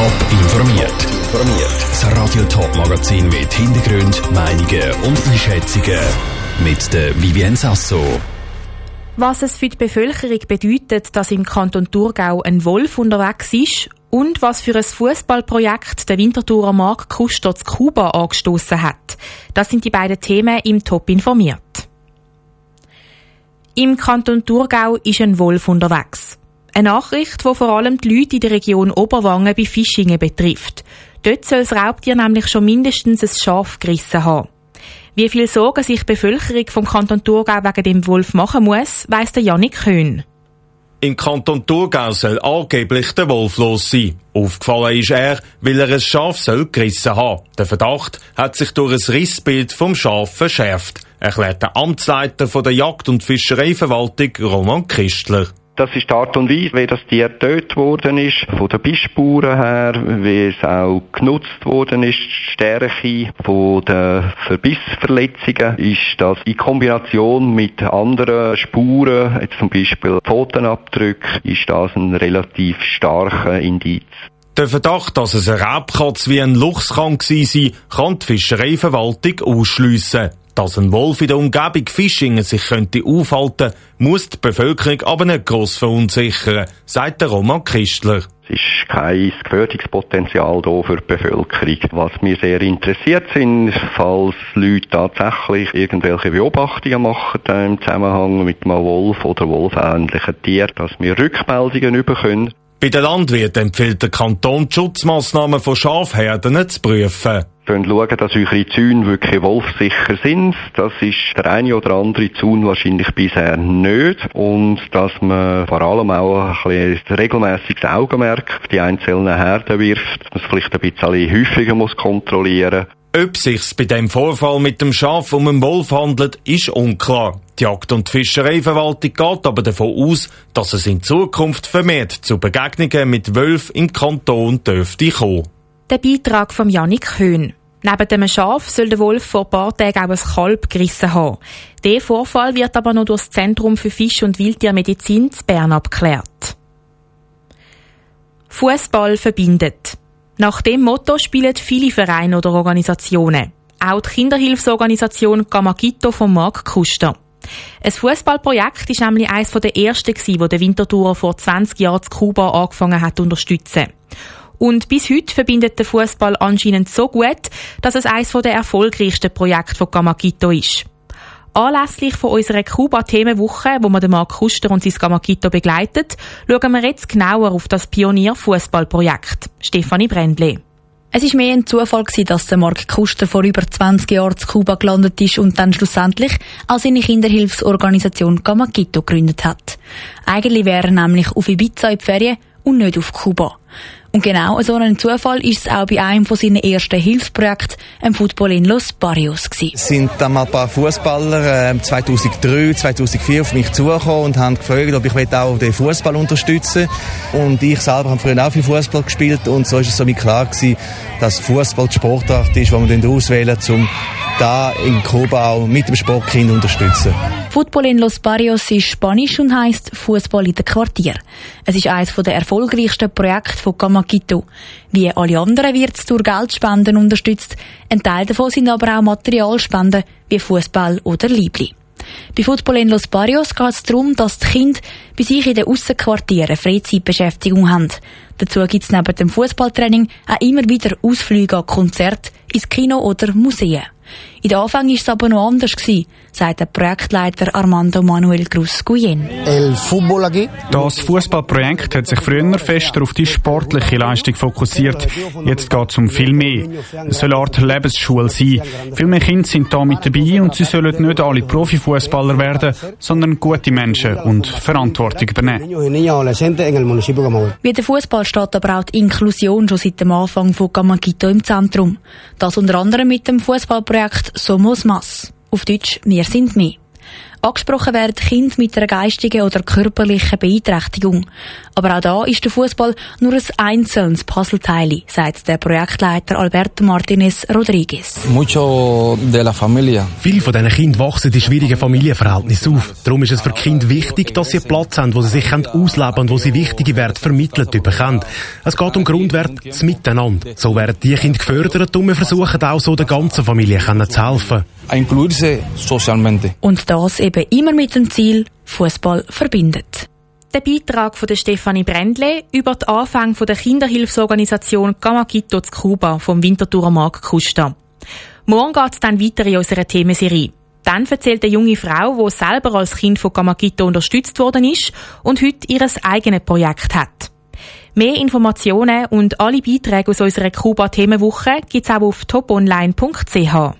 Top informiert. Informiert. Das Radio Top Magazin mit Hintergrund, Meinungen und Einschätzungen mit der Vivien Sasso. Was es für die Bevölkerung bedeutet, dass im Kanton Thurgau ein Wolf unterwegs ist und was für ein Fußballprojekt der Winterthurer Mark Kuster zu Kuba angestoßen hat. Das sind die beiden Themen im Top informiert. Im Kanton Thurgau ist ein Wolf unterwegs. Eine Nachricht, die vor allem die Leute in der Region Oberwangen bei Fischingen betrifft. Dort soll das Raubtier nämlich schon mindestens ein Schaf gerissen haben. Wie viel Sorgen sich die Bevölkerung vom Kanton Thurgau wegen dem Wolf machen muss, weiss der Janik Köhn. Im Kanton Thurgau soll angeblich der Wolf los sein. Aufgefallen ist er, weil er ein Schaf soll gerissen haben. Der Verdacht hat sich durch ein Rissbild vom Schaf verschärft, erklärt der Amtsleiter der Jagd- und Fischereiverwaltung Roman Kistler. Das ist die Art und Weise, wie das Tier getötet worden ist, von den Bissspuren her, wie es auch genutzt worden ist, die Stärke von den Verbissverletzungen, ist das in Kombination mit anderen Spuren, jetzt zum Beispiel Pfotenabdrücke, ist das ein relativ starker Indiz. Der Verdacht, dass es eine Raubkatze wie ein Luchs kann sein, kann die Fischereiverwaltung ausschliessen. Dass ein Wolf in der Umgebung Fischingen sich könnte aufhalten, muss die Bevölkerung aber nicht gross verunsichern, sagt der Roman Kistler. Es ist kein Gefährdungspotenzial da für die Bevölkerung. Was wir sehr interessiert sind, falls Leute tatsächlich irgendwelche Beobachtungen machen im Zusammenhang mit einem Wolf oder wolfähnlichen Tier, dass wir Rückmeldungen bekommen. Bei den Landwirten empfiehlt der Kanton die Schutzmaßnahmen von Schafherden zu prüfen schauen, dass eure Zäune wirklich wolfsicher sind. Das ist der eine oder andere Zaun wahrscheinlich bisher nicht. Und dass man vor allem auch ein bisschen regelmäßiges Augenmerk auf die einzelnen Herden wirft, dass man es vielleicht ein bisschen häufiger muss kontrollieren ob sich's bei dem Vorfall mit dem Schaf um einen Wolf handelt, ist unklar. Die Jagd- und Fischereiverwaltung geht aber davon aus, dass es in Zukunft vermehrt zu Begegnungen mit Wölfen im Kanton dürfte kommen. Der Beitrag von Janik Höhn. Neben dem Schaf soll der Wolf vor ein paar Tagen auch ein Kalb gerissen haben. Der Vorfall wird aber noch durch das Zentrum für Fisch- und Wildtiermedizin zu Bern abgeklärt. Fußball verbindet. Nach dem Motto spielen viele Vereine oder Organisationen. Auch die Kinderhilfsorganisation Gamagito von Mark Kuster. Ein Fußballprojekt ist nämlich eines der ersten, das der Winterthur vor 20 Jahren zu Kuba angefangen hat zu unterstützen. Und bis heute verbindet der Fußball anscheinend so gut, dass es eines der erfolgreichsten Projekte von Gamakito ist. Anlässlich von unserer Kuba-Themenwoche, wo wir den Marc Kuster und sein Gamakito begleitet, schauen wir jetzt genauer auf das Pionier-Fußballprojekt. Stefanie Brändle. Es ist mehr ein Zufall gewesen, dass der Mark Kuster vor über 20 Jahren zu Kuba gelandet ist und dann schlussendlich auch seine Kinderhilfsorganisation Gamakito gegründet hat. Eigentlich wäre er nämlich auf Ibiza in die Ferien und nicht auf Kuba. Und genau so ein Zufall ist es auch bei einem von seinen ersten Hilfsprojekten, einem Football in Los Barrios gewesen. Es sind dann mal ein paar Fußballer äh, 2003, 2004 auf mich zugekommen und haben gefragt, ob ich auch den Fußball unterstützen Und ich selber habe früher auch viel Fußball gespielt und so ist es so mir klar gewesen, dass Fußball die Sportart ist, die wir auswählen, um da in Kuba mit dem Sportkind unterstützen. Football in Los Barrios ist Spanisch und heisst Fußball in den Quartier. Es ist eines der erfolgreichsten Projekte von Camaquito. Wie alle anderen wird es durch Geldspenden unterstützt. Ein Teil davon sind aber auch Materialspenden wie Fußball oder Liebli. Bei Football in Los Barrios geht es darum, dass die Kinder bei sich in den Aussenquartieren Freizeitbeschäftigung haben. Dazu gibt es neben dem Fußballtraining auch immer wieder Ausflüge an Konzerte, ins Kino oder Museen. In den Anfang war es aber noch anders, gewesen, sagt der Projektleiter Armando Manuel Cruz Guyen. Das Fußballprojekt hat sich früher fester auf die sportliche Leistung fokussiert. Jetzt geht es um viel mehr. Es soll eine Art Lebensschule sein. Viel mehr Kinder sind da mit dabei und sie sollen nicht alle Profifußballer werden, sondern gute Menschen und Verantwortung übernehmen. Wie der Fußball steht aber auch die Inklusion schon seit dem Anfang von Gamagito im Zentrum. Das unter anderem mit dem Fußballprojekt Somos Mas. Auf Deutsch Wir sind mehr. Angesprochen werden Kinder mit einer geistigen oder körperlichen Beeinträchtigung. Aber auch da ist der Fußball nur ein einzelnes Puzzleteil, sagt der Projektleiter Alberto Martinez Rodriguez. Viele von diesen Kindern wachsen in schwierigen Familienverhältnissen auf. Darum ist es für die Kinder wichtig, dass sie einen Platz haben, wo sie sich ausleben und wo sie wichtige Werte vermittelt bekommen. Es geht um Grundwerte, das Miteinander. So werden die Kinder gefördert und wir versuchen auch so der ganzen Familie zu helfen. Und das eben immer mit dem Ziel, Fußball verbindet. Der Beitrag von Stefanie Brändle über den Anfang der Kinderhilfsorganisation Gamagito zu Kuba vom Winterthurer Mark Kuster. Morgen geht es dann weiter in unserer Themenserie. Dann erzählt eine junge Frau, die selber als Kind von Gamagito unterstützt worden ist und heute ihr eigenes Projekt hat. Mehr Informationen und alle Beiträge aus unserer Kuba-Themenwoche gibt es auch auf toponline.ch.